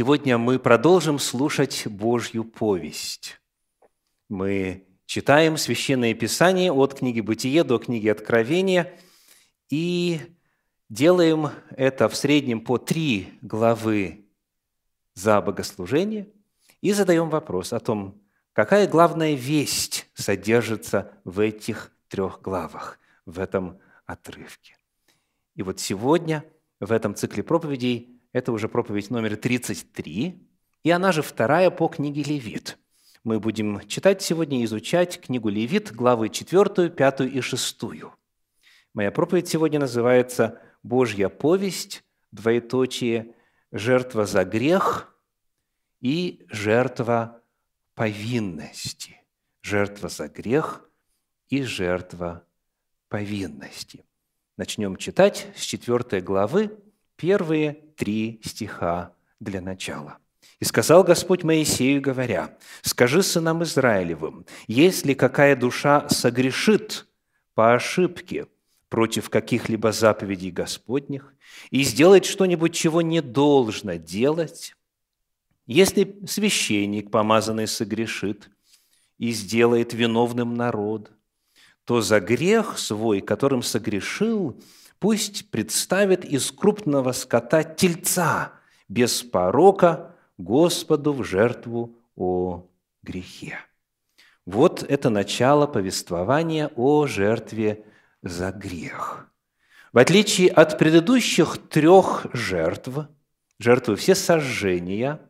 Сегодня мы продолжим слушать Божью повесть. Мы читаем Священное Писание от книги «Бытие» до книги «Откровения» и делаем это в среднем по три главы за богослужение и задаем вопрос о том, какая главная весть содержится в этих трех главах, в этом отрывке. И вот сегодня в этом цикле проповедей это уже проповедь номер 33, и она же вторая по книге Левит. Мы будем читать сегодня и изучать книгу Левит, главы 4, 5 и 6. Моя проповедь сегодня называется «Божья повесть, двоеточие, жертва за грех и жертва повинности». Жертва за грех и жертва повинности. Начнем читать с 4 главы, первые три стиха для начала. «И сказал Господь Моисею, говоря, «Скажи сынам Израилевым, если какая душа согрешит по ошибке против каких-либо заповедей Господних и сделает что-нибудь, чего не должно делать, если священник, помазанный, согрешит и сделает виновным народ, то за грех свой, которым согрешил, пусть представит из крупного скота тельца без порока Господу в жертву о грехе. Вот это начало повествования о жертве за грех. В отличие от предыдущих трех жертв, жертвы все сожжения,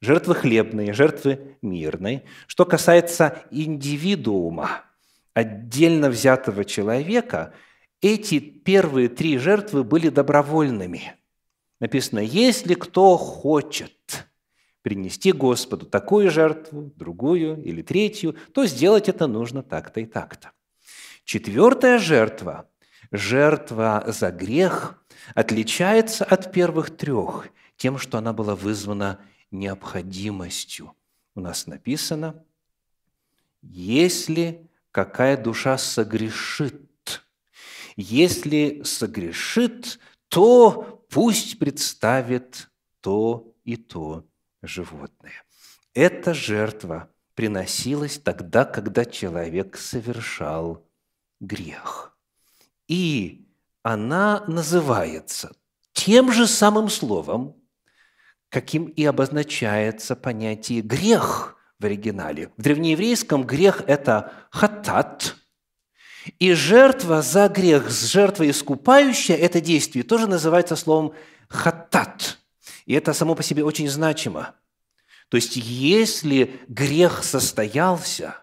жертвы хлебные, жертвы мирной, что касается индивидуума, отдельно взятого человека – эти первые три жертвы были добровольными. Написано, если кто хочет принести Господу такую жертву, другую или третью, то сделать это нужно так-то и так-то. Четвертая жертва, жертва за грех, отличается от первых трех тем, что она была вызвана необходимостью. У нас написано, если какая душа согрешит, если согрешит, то пусть представит то и то животное. Эта жертва приносилась тогда, когда человек совершал грех. И она называется тем же самым словом, каким и обозначается понятие «грех» в оригинале. В древнееврейском грех – это «хатат», и жертва за грех, жертва искупающая это действие тоже называется словом хатат. И это само по себе очень значимо. То есть, если грех состоялся,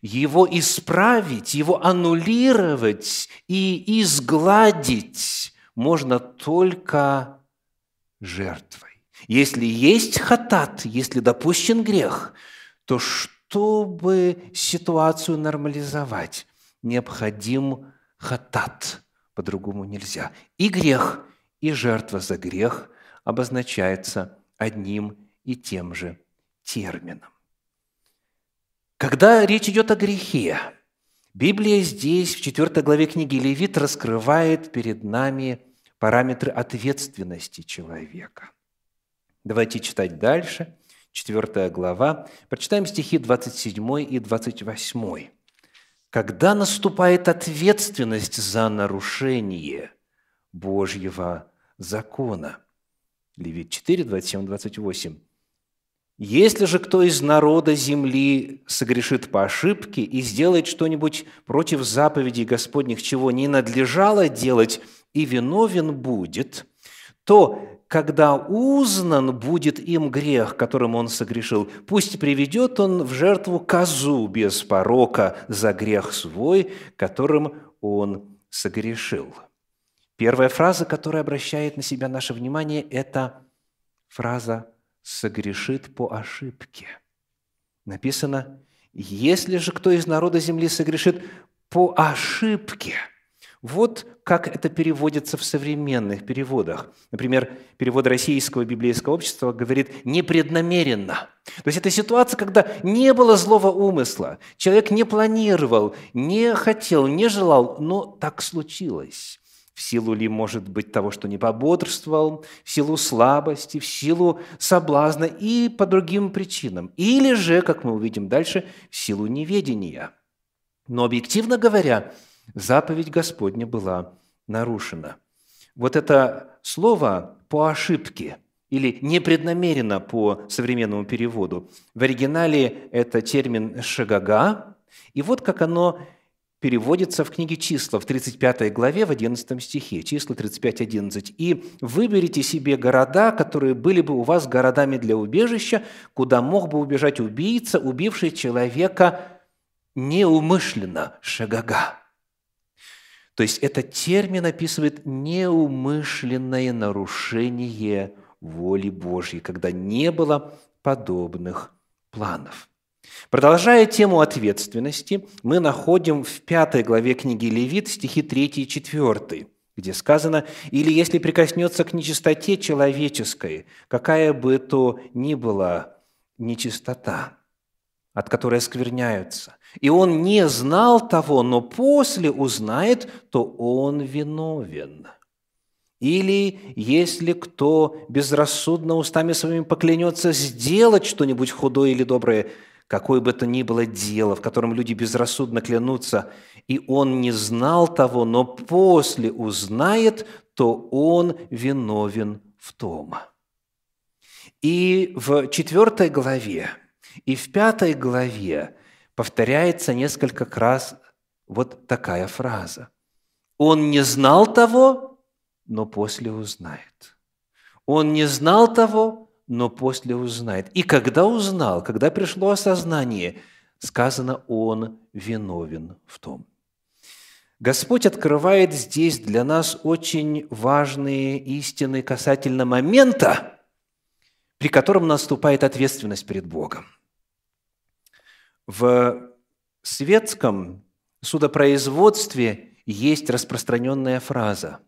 его исправить, его аннулировать и изгладить можно только жертвой. Если есть хатат, если допущен грех, то чтобы ситуацию нормализовать, необходим хатат, по-другому нельзя. И грех, и жертва за грех обозначается одним и тем же термином. Когда речь идет о грехе, Библия здесь, в 4 главе книги Левит, раскрывает перед нами параметры ответственности человека. Давайте читать дальше. 4 глава. Прочитаем стихи 27 и 28 когда наступает ответственность за нарушение Божьего закона. Левит 4, 27, 28. «Если же кто из народа земли согрешит по ошибке и сделает что-нибудь против заповедей Господних, чего не надлежало делать, и виновен будет, то когда узнан будет им грех, которым он согрешил, пусть приведет он в жертву козу без порока за грех свой, которым он согрешил. Первая фраза, которая обращает на себя наше внимание, это фраза «согрешит по ошибке». Написано «Если же кто из народа земли согрешит по ошибке», вот как это переводится в современных переводах. Например, перевод Российского библейского общества говорит «непреднамеренно». То есть это ситуация, когда не было злого умысла, человек не планировал, не хотел, не желал, но так случилось. в силу ли, может быть, того, что не пободрствовал, в силу слабости, в силу соблазна и по другим причинам. Или же, как мы увидим дальше, в силу неведения. Но объективно говоря, заповедь Господня была нарушена. Вот это слово «по ошибке» или «непреднамеренно» по современному переводу. В оригинале это термин «шагага», и вот как оно переводится в книге «Числа» в 35 главе, в 11 стихе, числа 35.11. «И выберите себе города, которые были бы у вас городами для убежища, куда мог бы убежать убийца, убивший человека неумышленно, шагага». То есть этот термин описывает неумышленное нарушение воли Божьей, когда не было подобных планов – Продолжая тему ответственности, мы находим в пятой главе книги Левит стихи 3 и 4, где сказано «Или если прикоснется к нечистоте человеческой, какая бы то ни была нечистота, от которой скверняются, и он не знал того, но после узнает, то он виновен». Или если кто безрассудно устами своими поклянется сделать что-нибудь худое или доброе – какое бы то ни было дело, в котором люди безрассудно клянутся, и он не знал того, но после узнает, то он виновен в том. И в четвертой главе, и в пятой главе повторяется несколько раз вот такая фраза. Он не знал того, но после узнает. Он не знал того, но после узнает. И когда узнал, когда пришло осознание, сказано, он виновен в том. Господь открывает здесь для нас очень важные истины касательно момента, при котором наступает ответственность перед Богом. В светском судопроизводстве есть распространенная фраза.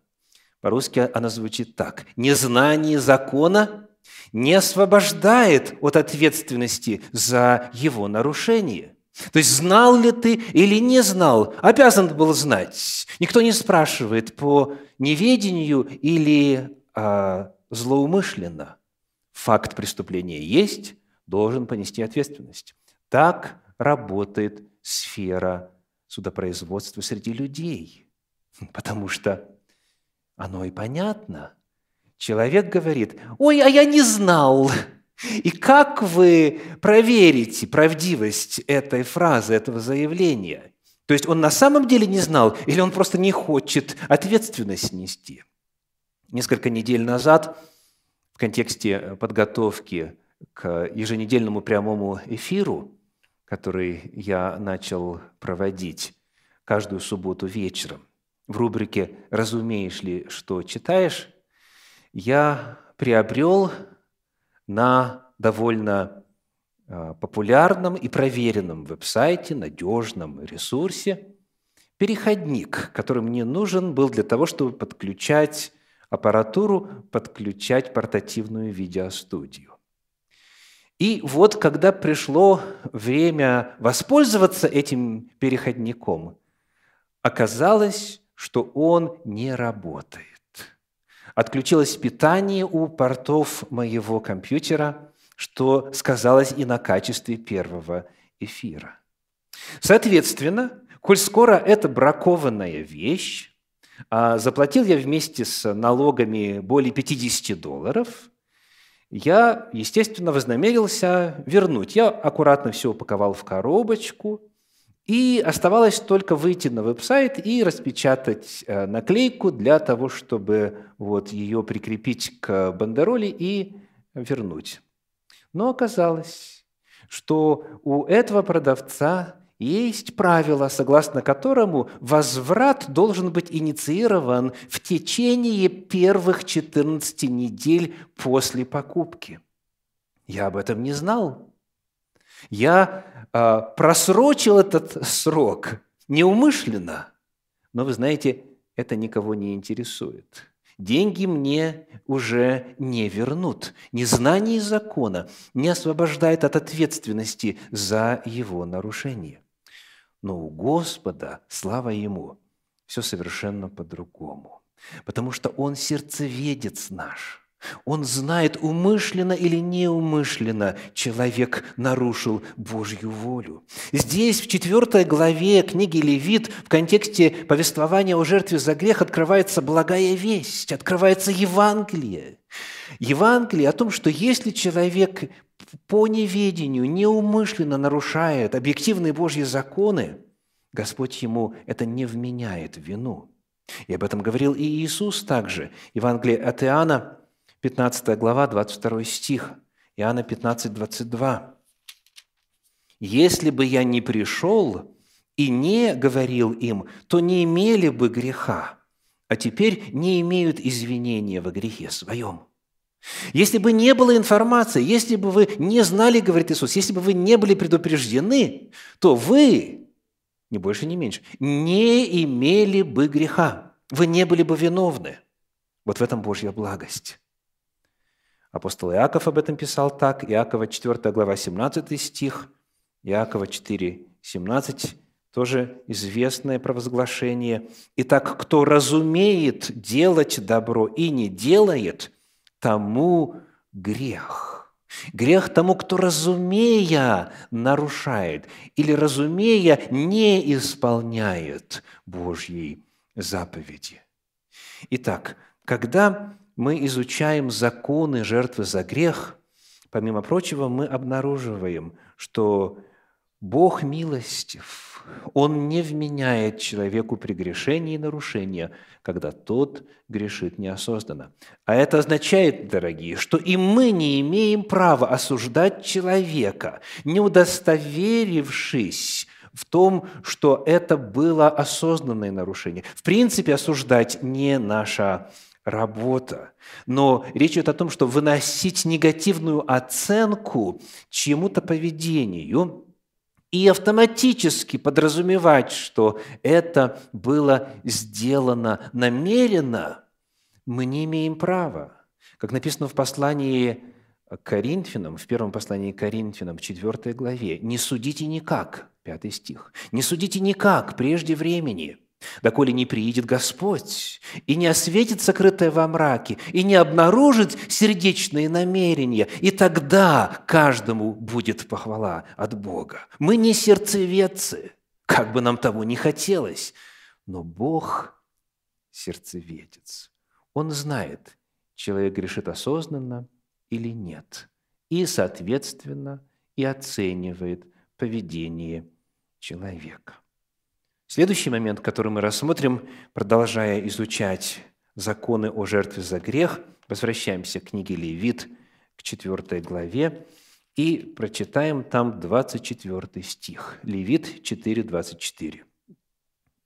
По-русски она звучит так. «Незнание закона не освобождает от ответственности за его нарушение. То есть знал ли ты или не знал, обязан был знать. Никто не спрашивает по неведению или а, злоумышленно. Факт преступления есть, должен понести ответственность. Так работает сфера судопроизводства среди людей. Потому что оно и понятно – Человек говорит, ой, а я не знал. И как вы проверите правдивость этой фразы, этого заявления? То есть он на самом деле не знал, или он просто не хочет ответственность нести? Несколько недель назад в контексте подготовки к еженедельному прямому эфиру, который я начал проводить каждую субботу вечером, в рубрике «Разумеешь ли, что читаешь?» я приобрел на довольно а, популярном и проверенном веб-сайте, надежном ресурсе, переходник, который мне нужен был для того, чтобы подключать аппаратуру, подключать портативную видеостудию. И вот когда пришло время воспользоваться этим переходником, оказалось, что он не работает. Отключилось питание у портов моего компьютера, что сказалось и на качестве первого эфира. Соответственно, коль скоро это бракованная вещь, а заплатил я вместе с налогами более 50 долларов, я, естественно, вознамерился вернуть. Я аккуратно все упаковал в коробочку – и оставалось только выйти на веб-сайт и распечатать э, наклейку для того, чтобы вот ее прикрепить к бандероли и вернуть. Но оказалось, что у этого продавца есть правило, согласно которому возврат должен быть инициирован в течение первых 14 недель после покупки. Я об этом не знал. Я э, просрочил этот срок неумышленно, но вы знаете, это никого не интересует. Деньги мне уже не вернут. Незнание закона не освобождает от ответственности за его нарушение. Но у Господа, слава Ему, все совершенно по-другому. потому что Он сердцеведец наш. Он знает, умышленно или неумышленно человек нарушил Божью волю. Здесь, в четвертой главе книги Левит, в контексте повествования о жертве за грех, открывается благая весть, открывается Евангелие. Евангелие о том, что если человек по неведению неумышленно нарушает объективные Божьи законы, Господь ему это не вменяет вину – и об этом говорил и Иисус также. Евангелие от Иоанна, 15 глава, 22 стих. Иоанна 15, 22. «Если бы я не пришел и не говорил им, то не имели бы греха, а теперь не имеют извинения во грехе своем». Если бы не было информации, если бы вы не знали, говорит Иисус, если бы вы не были предупреждены, то вы ни больше, ни меньше, не имели бы греха. Вы не были бы виновны. Вот в этом Божья благость. Апостол Иаков об этом писал так. Иакова 4 глава 17 стих, Иакова 4, 17, тоже известное провозглашение. «Итак, кто разумеет делать добро и не делает, тому грех». Грех тому, кто разумея нарушает или разумея не исполняет Божьей заповеди. Итак, когда мы изучаем законы жертвы за грех, помимо прочего, мы обнаруживаем, что Бог милостив – он не вменяет человеку прегрешения и нарушения, когда тот грешит неосознанно. А это означает, дорогие, что и мы не имеем права осуждать человека, не удостоверившись в том, что это было осознанное нарушение. В принципе, осуждать не наша работа. Но речь идет о том, что выносить негативную оценку чьему-то поведению – и автоматически подразумевать, что это было сделано намеренно, мы не имеем права. Как написано в послании к Коринфянам, в первом послании к Коринфянам, в 4 главе, «Не судите никак», пятый стих, «не судите никак прежде времени, доколе не приидет Господь, и не осветит сокрытое во мраке, и не обнаружит сердечные намерения, и тогда каждому будет похвала от Бога. Мы не сердцеведцы, как бы нам того не хотелось, но Бог сердцеведец. Он знает, человек грешит осознанно или нет, и, соответственно, и оценивает поведение человека. Следующий момент, который мы рассмотрим, продолжая изучать законы о жертве за грех, возвращаемся к книге Левит, к 4 главе, и прочитаем там 24 стих. Левит 4, 24.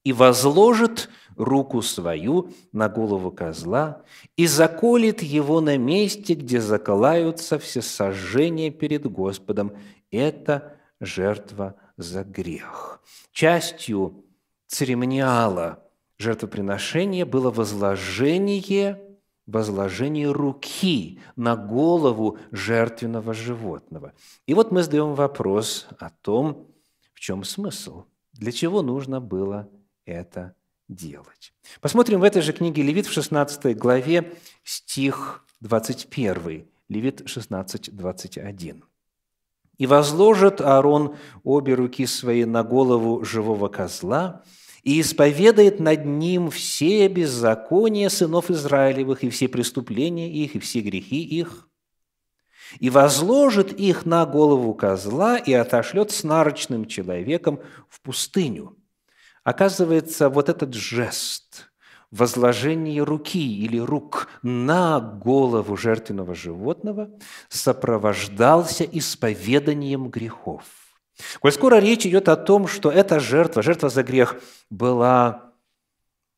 «И возложит руку свою на голову козла и заколет его на месте, где заколаются все сожжения перед Господом. Это жертва за грех». Частью церемониала жертвоприношения было возложение, возложение руки на голову жертвенного животного. И вот мы задаем вопрос о том, в чем смысл, для чего нужно было это делать. Посмотрим в этой же книге Левит в 16 главе стих 21. Левит 16, 21. «И возложит Аарон обе руки свои на голову живого козла – и исповедает над ним все беззакония сынов Израилевых, и все преступления их, и все грехи их, и возложит их на голову козла и отошлет с нарочным человеком в пустыню. Оказывается, вот этот жест – возложение руки или рук на голову жертвенного животного сопровождался исповеданием грехов. Коль скоро речь идет о том, что эта жертва, жертва за грех, была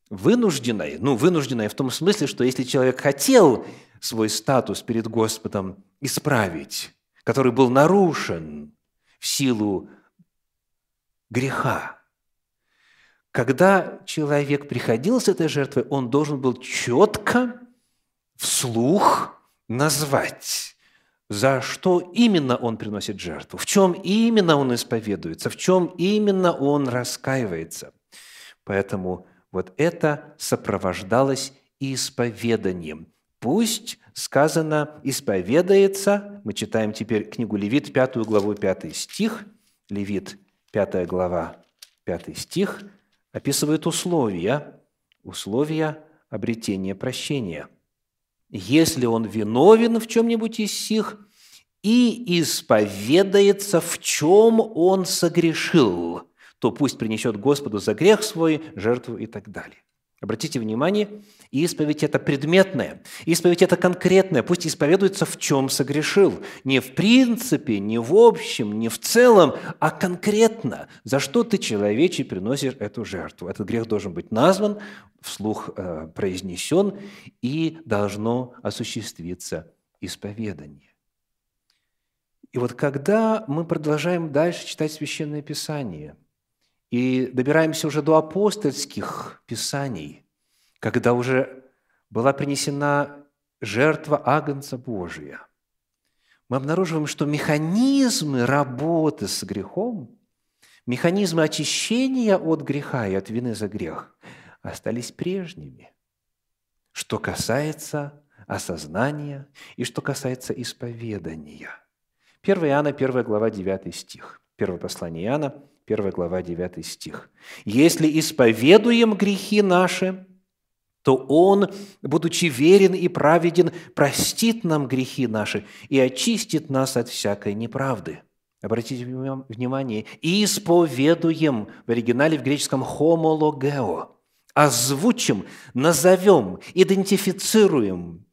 вынужденной, ну, вынужденной в том смысле, что если человек хотел свой статус перед Господом исправить, который был нарушен в силу греха, когда человек приходил с этой жертвой, он должен был четко вслух назвать за что именно он приносит жертву, в чем именно он исповедуется, в чем именно он раскаивается. Поэтому вот это сопровождалось исповеданием. Пусть сказано «исповедается». Мы читаем теперь книгу Левит, 5 главу, 5 стих. Левит, 5 глава, 5 стих, описывает условия, условия обретения прощения. Если он виновен в чем-нибудь из сих и исповедается, в чем он согрешил, то пусть принесет Господу за грех свой жертву и так далее. Обратите внимание, исповедь – это предметное, исповедь – это конкретное. Пусть исповедуется, в чем согрешил. Не в принципе, не в общем, не в целом, а конкретно. За что ты, человече, приносишь эту жертву. Этот грех должен быть назван, вслух э, произнесен, и должно осуществиться исповедание. И вот когда мы продолжаем дальше читать Священное Писание – и добираемся уже до апостольских писаний, когда уже была принесена жертва Агнца Божия. Мы обнаруживаем, что механизмы работы с грехом, механизмы очищения от греха и от вины за грех остались прежними. Что касается осознания и что касается исповедания. 1 Иоанна, 1 глава, 9 стих. Первое послание Иоанна, 1 глава, 9 стих. «Если исповедуем грехи наши, то Он, будучи верен и праведен, простит нам грехи наши и очистит нас от всякой неправды». Обратите внимание, «исповедуем» в оригинале в греческом «homologeo», озвучим, назовем, идентифицируем,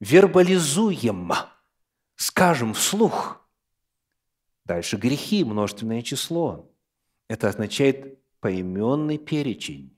вербализуем, скажем вслух. Дальше грехи, множественное число. Это означает поименный перечень.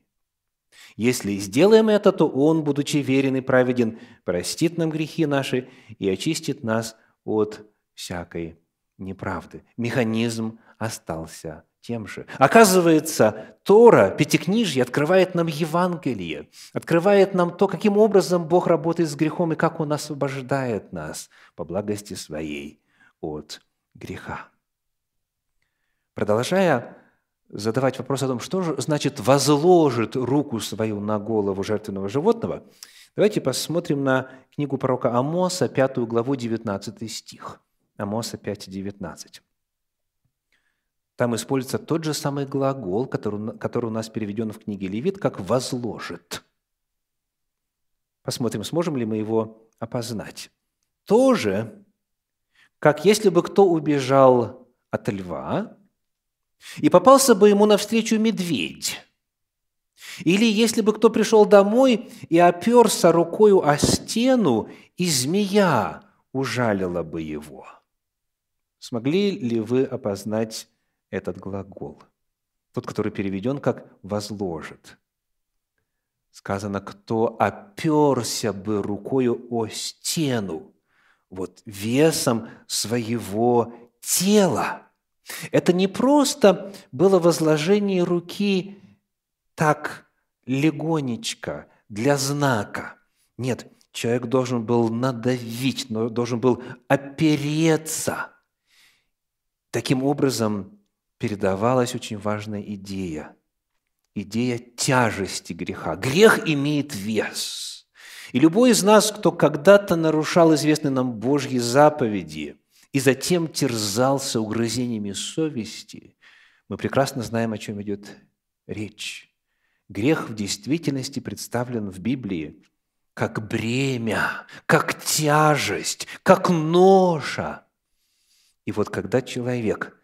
Если сделаем это, то Он, будучи верен и праведен, простит нам грехи наши и очистит нас от всякой неправды. Механизм остался тем же. Оказывается, Тора, Пятикнижье, открывает нам Евангелие, открывает нам то, каким образом Бог работает с грехом и как Он освобождает нас по благости Своей от греха. Продолжая задавать вопрос о том, что же значит «возложит руку свою на голову жертвенного животного», давайте посмотрим на книгу пророка Амоса, 5 главу, 19 стих. Амоса 5, 19. Там используется тот же самый глагол, который, который у нас переведен в книге Левит, как «возложит». Посмотрим, сможем ли мы его опознать. Тоже, как если бы кто убежал от льва, и попался бы ему навстречу медведь. Или если бы кто пришел домой и оперся рукою о стену, и змея ужалила бы его. Смогли ли вы опознать этот глагол? Тот, который переведен как «возложит». Сказано, кто оперся бы рукою о стену, вот весом своего тела – это не просто было возложение руки так легонечко, для знака. Нет, человек должен был надавить, но должен был опереться. Таким образом передавалась очень важная идея. Идея тяжести греха. Грех имеет вес. И любой из нас, кто когда-то нарушал известные нам Божьи заповеди – и затем терзался угрызениями совести, мы прекрасно знаем, о чем идет речь. Грех в действительности представлен в Библии как бремя, как тяжесть, как ноша. И вот когда человек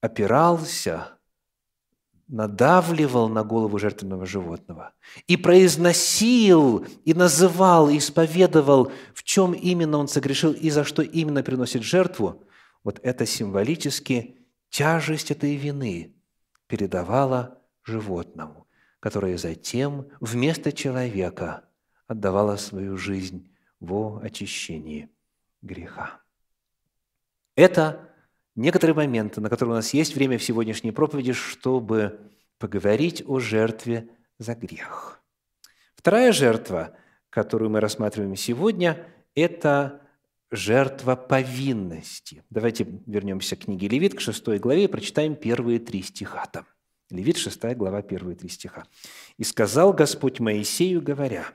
опирался надавливал на голову жертвенного животного и произносил, и называл, и исповедовал, в чем именно он согрешил и за что именно приносит жертву, вот это символически тяжесть этой вины передавала животному, которое затем вместо человека отдавало свою жизнь во очищении греха. Это некоторые моменты, на которые у нас есть время в сегодняшней проповеди, чтобы поговорить о жертве за грех. Вторая жертва, которую мы рассматриваем сегодня, это жертва повинности. Давайте вернемся к книге Левит, к 6 главе, и прочитаем первые три стиха там. Левит, 6 глава, первые три стиха. «И сказал Господь Моисею, говоря,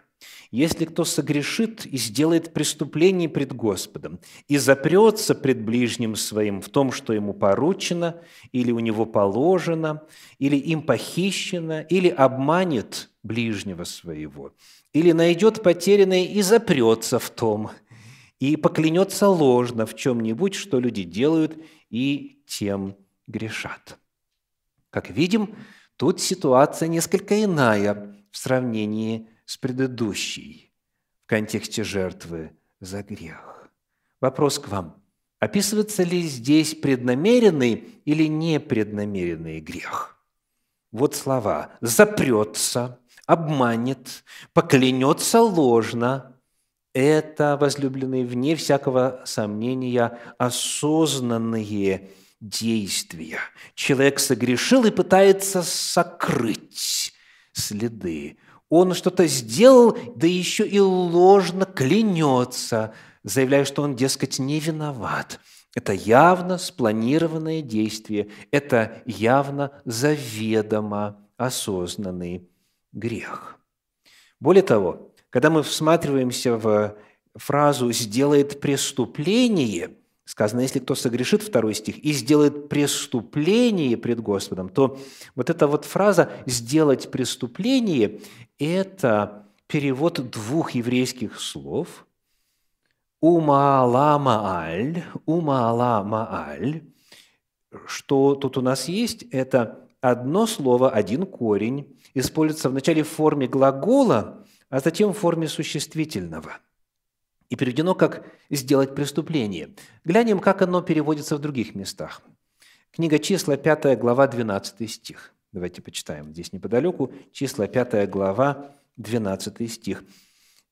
если кто согрешит и сделает преступление пред Господом, и запрется пред ближним своим в том, что ему поручено, или у него положено, или им похищено, или обманет ближнего своего, или найдет потерянное и запрется в том, и поклянется ложно в чем-нибудь, что люди делают, и тем грешат. Как видим, тут ситуация несколько иная в сравнении с предыдущей в контексте жертвы за грех. Вопрос к вам. Описывается ли здесь преднамеренный или непреднамеренный грех? Вот слова «запрется», «обманет», «поклянется ложно». Это, возлюбленные, вне всякого сомнения, осознанные действия. Человек согрешил и пытается сокрыть следы он что-то сделал, да еще и ложно клянется, заявляя, что он, дескать, не виноват. Это явно спланированное действие, это явно заведомо осознанный грех. Более того, когда мы всматриваемся в фразу «сделает преступление», сказано, если кто согрешит, второй стих, и сделает преступление пред Господом, то вот эта вот фраза «сделать преступление» – это перевод двух еврейских слов «умаала мааль», «умаала мааль». Что тут у нас есть? Это одно слово, один корень, используется вначале в форме глагола, а затем в форме существительного – и переведено как «сделать преступление». Глянем, как оно переводится в других местах. Книга числа, 5 глава, 12 стих. Давайте почитаем здесь неподалеку. Числа, 5 глава, 12 стих.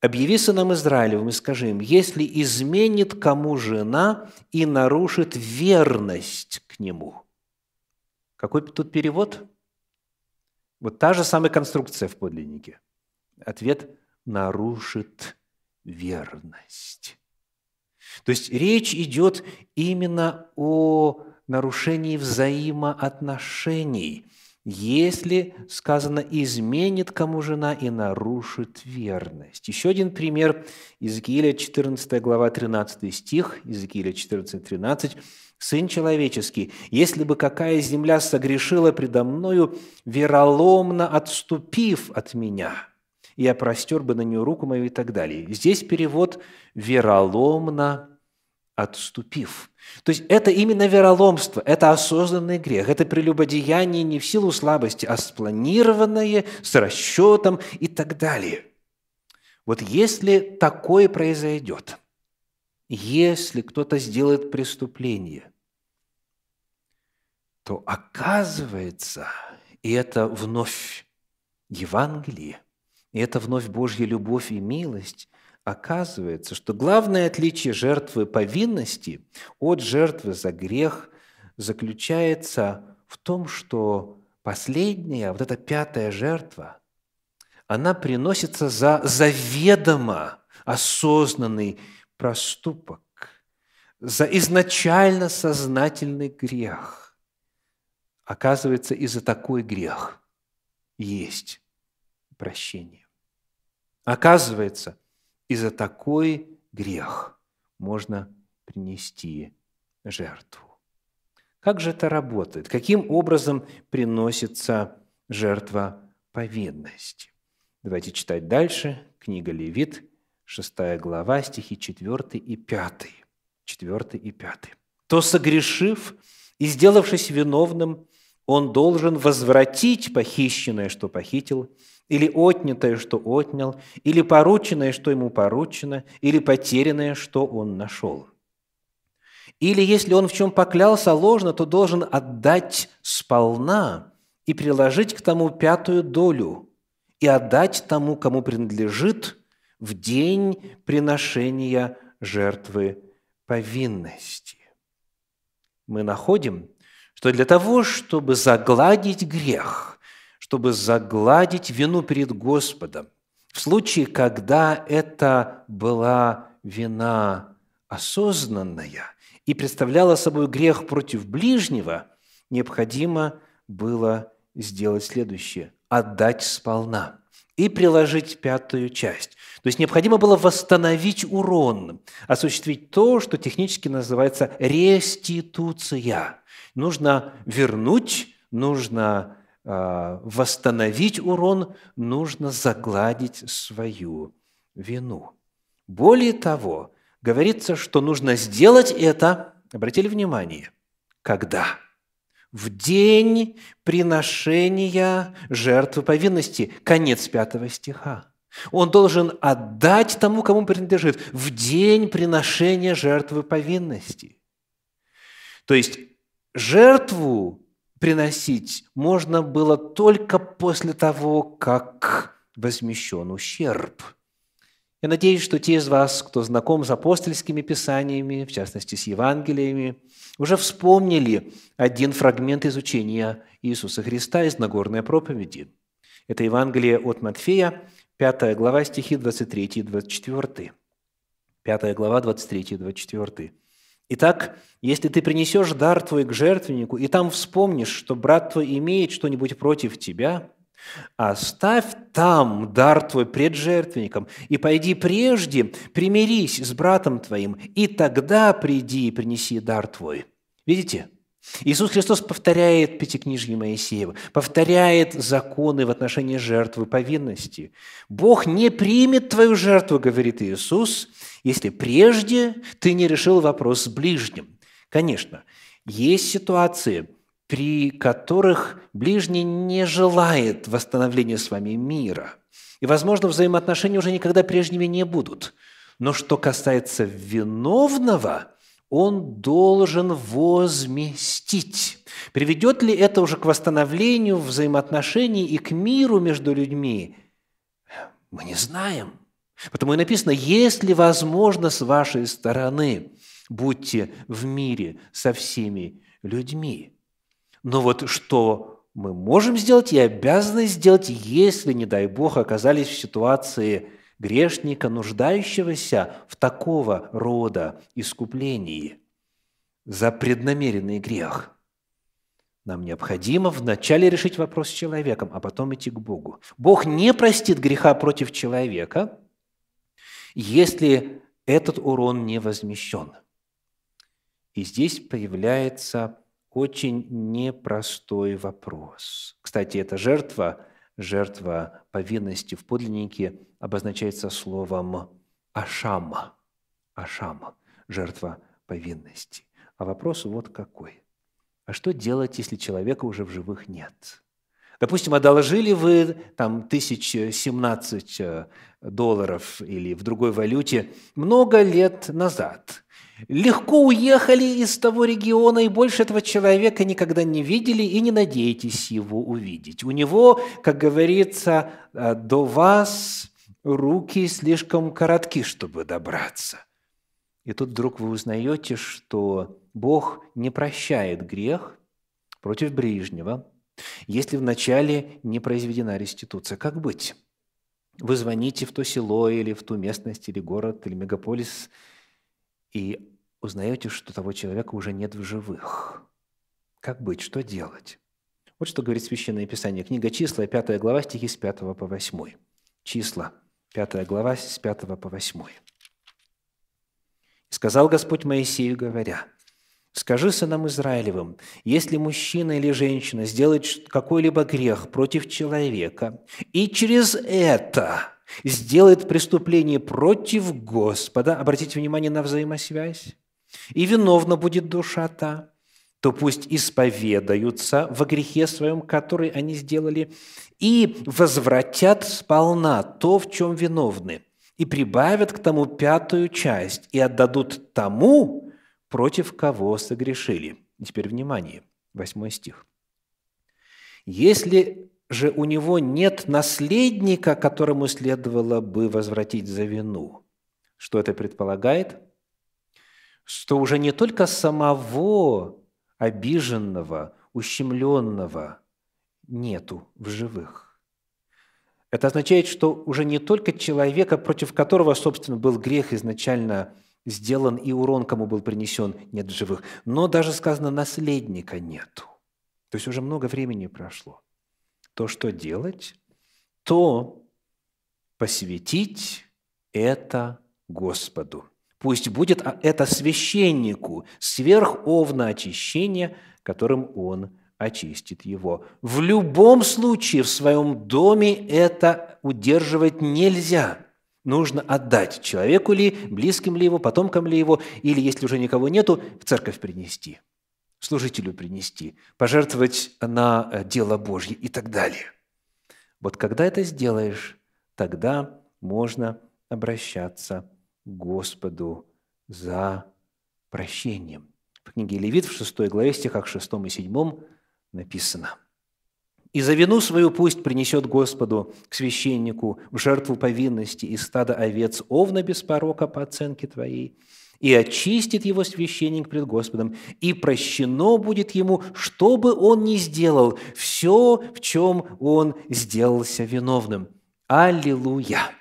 «Объяви сынам Израилевым и скажи им, если изменит кому жена и нарушит верность к нему». Какой тут перевод? Вот та же самая конструкция в подлиннике. Ответ – нарушит верность. То есть речь идет именно о нарушении взаимоотношений, если, сказано, изменит кому жена и нарушит верность. Еще один пример, Иезекииля 14 глава 13 стих, Иезекииля 14, 13. «Сын человеческий, если бы какая земля согрешила предо мною, вероломно отступив от меня, я простер бы на нее руку мою и так далее. Здесь перевод «вероломно отступив». То есть это именно вероломство, это осознанный грех, это прелюбодеяние не в силу слабости, а спланированное, с расчетом и так далее. Вот если такое произойдет, если кто-то сделает преступление, то оказывается, и это вновь Евангелие, и это вновь Божья любовь и милость, оказывается, что главное отличие жертвы повинности от жертвы за грех заключается в том, что последняя, вот эта пятая жертва, она приносится за заведомо осознанный проступок, за изначально сознательный грех. Оказывается, и за такой грех есть прощение. Оказывается, и за такой грех можно принести жертву. Как же это работает? Каким образом приносится жертва повинности? Давайте читать дальше. Книга Левит, 6 глава, стихи 4 и 5. 4 и 5. «То, согрешив и сделавшись виновным, он должен возвратить похищенное, что похитил, или отнятое, что отнял, или порученное, что ему поручено, или потерянное, что он нашел. Или если он в чем поклялся ложно, то должен отдать сполна и приложить к тому пятую долю и отдать тому, кому принадлежит, в день приношения жертвы повинности. Мы находим, что для того, чтобы загладить грех – чтобы загладить вину перед Господом. В случае, когда это была вина осознанная и представляла собой грех против ближнего, необходимо было сделать следующее – отдать сполна. и приложить пятую часть. То есть необходимо было восстановить урон, осуществить то, что технически называется реституция. Нужно вернуть, нужно э, восстановить урон, нужно загладить свою вину. Более того, говорится, что нужно сделать это, обратили внимание, когда? В день приношения жертвы повинности. Конец пятого стиха. Он должен отдать тому, кому принадлежит, в день приношения жертвы повинности. То есть жертву приносить можно было только после того, как возмещен ущерб – я надеюсь, что те из вас, кто знаком с апостольскими писаниями, в частности с Евангелиями, уже вспомнили один фрагмент изучения Иисуса Христа из Нагорной проповеди. Это Евангелие от Матфея, 5 глава, стихи 23 и 24. 5 глава, 23 и 24. Итак, если ты принесешь дар твой к жертвеннику, и там вспомнишь, что брат твой имеет что-нибудь против тебя – Оставь там дар твой пред жертвенником, и пойди прежде, примирись с братом твоим, и тогда приди и принеси дар твой». Видите? Иисус Христос повторяет Пятикнижье Моисеева, повторяет законы в отношении жертвы повинности. «Бог не примет твою жертву, – говорит Иисус, – если прежде ты не решил вопрос с ближним». Конечно, есть ситуации – при которых ближний не желает восстановления с вами мира. И, возможно, взаимоотношения уже никогда прежними не будут. Но что касается виновного, он должен возместить. Приведет ли это уже к восстановлению взаимоотношений и к миру между людьми? Мы не знаем. Потому и написано, если возможно с вашей стороны, будьте в мире со всеми людьми. Но вот что мы можем сделать и обязаны сделать, если, не дай Бог, оказались в ситуации грешника, нуждающегося в такого рода искуплении за преднамеренный грех. Нам необходимо вначале решить вопрос с человеком, а потом идти к Богу. Бог не простит греха против человека, если этот урон не возмещен. И здесь появляется очень непростой вопрос. Кстати, эта жертва, жертва повинности в подлиннике обозначается словом «ашама». «Ашама» – жертва повинности. А вопрос вот какой. А что делать, если человека уже в живых нет? Допустим, одолжили вы там 1017 э, долларов или в другой валюте много лет назад. Легко уехали из того региона и больше этого человека никогда не видели и не надеетесь его увидеть. У него, как говорится, э, до вас руки слишком коротки, чтобы добраться. И тут вдруг вы узнаете, что Бог не прощает грех против ближнего, если вначале не произведена реституция. Как быть? Вы звоните в то село или в ту местность, или город, или мегаполис, и узнаете, что того человека уже нет в живых. Как быть? Что делать? Вот что говорит Священное Писание. Книга «Числа», 5 глава, стихи с 5 по 8. Числа, 5 глава, с 5 по 8. «Сказал Господь Моисею, говоря, «Скажи сынам Израилевым, если мужчина или женщина сделает какой-либо грех против человека, и через это сделает преступление против Господа, обратите внимание на взаимосвязь, и виновна будет душа та, то пусть исповедаются во грехе своем, который они сделали, и возвратят сполна то, в чем виновны, и прибавят к тому пятую часть, и отдадут тому, против кого согрешили. И теперь внимание, восьмой стих. Если же у него нет наследника, которому следовало бы возвратить за вину, что это предполагает – что уже не только самого обиженного, ущемленного нету в живых. Это означает, что уже не только человека, против которого, собственно, был грех изначально сделан и урон, кому был принесен, нет в живых, но даже сказано, наследника нету. То есть уже много времени прошло. То, что делать, то посвятить это Господу. Пусть будет это священнику сверховно очищение, которым он очистит его. В любом случае в своем доме это удерживать нельзя. Нужно отдать человеку ли, близким ли его, потомкам ли его, или, если уже никого нету, в церковь принести, служителю принести, пожертвовать на э, дело Божье и так далее. Вот когда это сделаешь, тогда можно обращаться к Господу за прощением. В книге Левит в 6 главе, стихах 6 и 7 написано. «И за вину свою пусть принесет Господу к священнику в жертву повинности из стада овец овна без порока по оценке твоей, и очистит его священник пред Господом, и прощено будет ему, что бы он ни сделал, все, в чем он сделался виновным». Аллилуйя!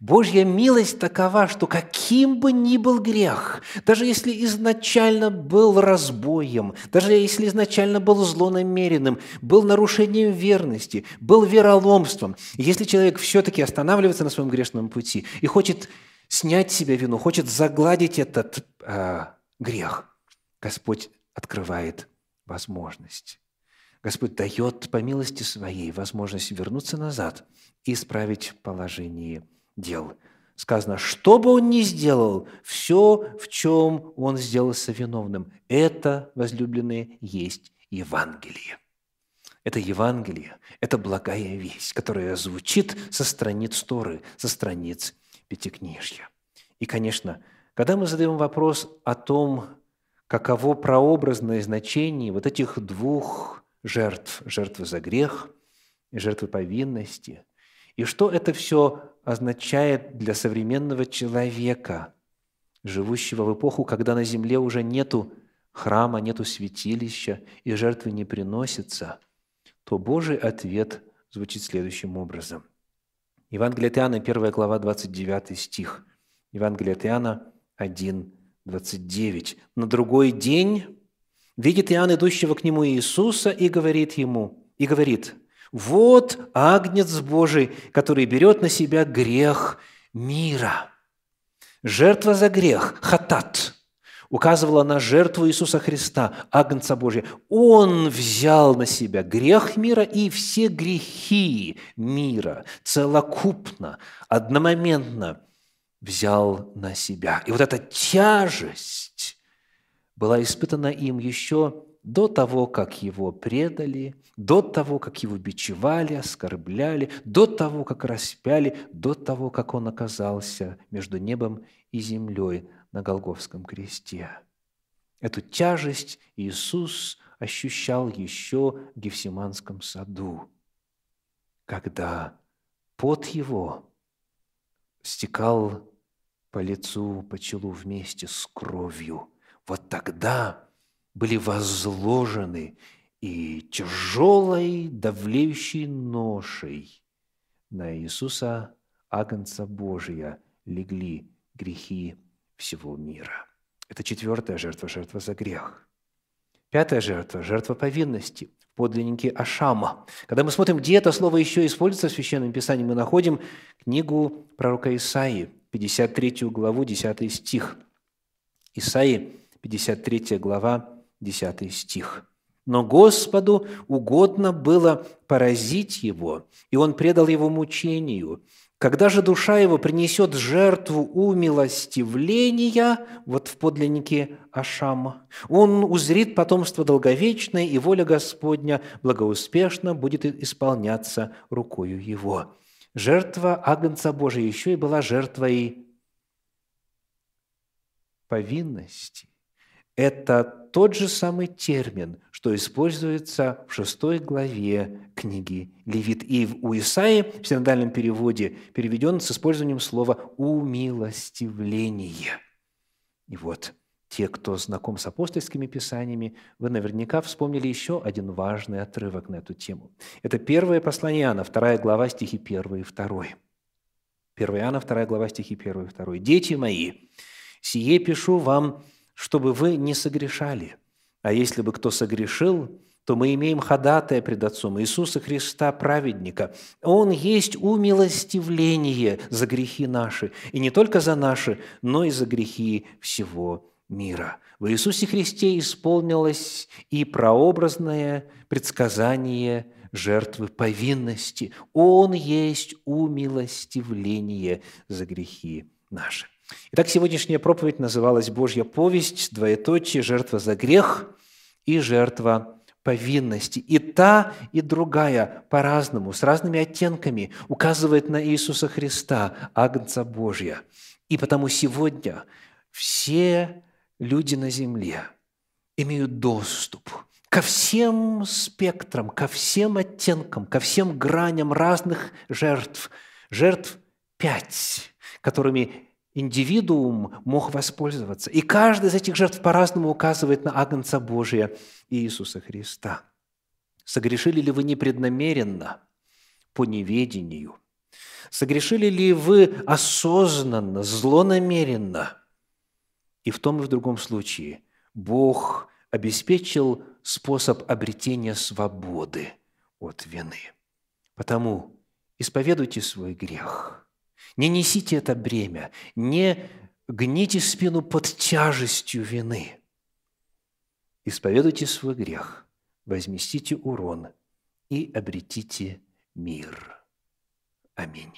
Божья милость такова, что каким бы ни был грех, даже если изначально был разбоем, даже если изначально был злонамеренным, был нарушением верности, был вероломством, если человек все-таки останавливается на своем грешном пути и хочет снять с себя вину, хочет загладить этот э, грех, Господь открывает возможность. Господь дает по милости своей возможность вернуться назад и исправить положение дел. Сказано, что бы он ни сделал, все, в чем он сделался виновным, это, возлюбленные, есть Евангелие. Это Евангелие, это благая весть, которая звучит со страниц Торы, со страниц Пятикнижья. И, конечно, когда мы задаем вопрос о том, каково прообразное значение вот этих двух жертв, жертвы за грех и жертвы повинности, и что это все означает для современного человека, живущего в эпоху, когда на земле уже нету храма, нету святилища и жертвы не приносятся, то Божий ответ звучит следующим образом. Евангелие от Иоанна, 1 глава, 29 стих. Евангелие от Иоанна 1, 29. «На другой день видит Иоанн идущего к нему Иисуса и говорит ему, и говорит – вот Агнец Божий, который берет на себя грех мира. Жертва за грех, хатат, указывала на жертву Иисуса Христа, Агнца Божия. Он взял на себя грех мира и все грехи мира целокупно, одномоментно взял на себя. И вот эта тяжесть была испытана им еще до того, как его предали, до того, как его бичевали, оскорбляли, до того, как распяли, до того, как он оказался между небом и землей на Голговском кресте. Эту тяжесть Иисус ощущал еще в Гефсиманском саду, когда пот его стекал по лицу, по челу вместе с кровью. Вот тогда были возложены и тяжелой давлеющей ношей на Иисуса, Агнца Божия, легли грехи всего мира. Это четвертая жертва, жертва за грех. Пятая жертва – жертва повинности в подлиннике Ашама. Когда мы смотрим, где это слово еще используется в Священном Писании, мы находим книгу пророка Исаии, 53 главу, 10 стих. Исаии, 53 глава, 10 стих. «Но Господу угодно было поразить его, и он предал его мучению. Когда же душа его принесет жертву умилостивления, вот в подлиннике Ашама, он узрит потомство долговечное, и воля Господня благоуспешно будет исполняться рукою его». Жертва Агнца Божия еще и была жертвой повинности. Это тот же самый термин, что используется в шестой главе книги Левит. И у Исаи в синодальном переводе переведен с использованием слова «умилостивление». И вот те, кто знаком с апостольскими писаниями, вы наверняка вспомнили еще один важный отрывок на эту тему. Это первое послание Иоанна, вторая глава, стихи 1 и 2. 1 Иоанна, вторая глава, стихи 1 и 2. «Дети мои, сие пишу вам, чтобы вы не согрешали. А если бы кто согрешил, то мы имеем ходатая пред Отцом Иисуса Христа, праведника. Он есть умилостивление за грехи наши, и не только за наши, но и за грехи всего мира. В Иисусе Христе исполнилось и прообразное предсказание жертвы повинности. Он есть умилостивление за грехи наши. Итак, сегодняшняя проповедь называлась «Божья повесть», двоеточие, жертва за грех и жертва повинности. И та, и другая по-разному, с разными оттенками указывает на Иисуса Христа, Агнца Божья. И потому сегодня все люди на земле имеют доступ ко всем спектрам, ко всем оттенкам, ко всем граням разных жертв. Жертв пять, которыми индивидуум мог воспользоваться. И каждая из этих жертв по-разному указывает на Агнца Божия Иисуса Христа. Согрешили ли вы непреднамеренно, по неведению? Согрешили ли вы осознанно, злонамеренно? И в том и в другом случае Бог обеспечил способ обретения свободы от вины. Потому исповедуйте свой грех – не несите это бремя, не гните спину под тяжестью вины. Исповедуйте свой грех, возместите урон и обретите мир. Аминь.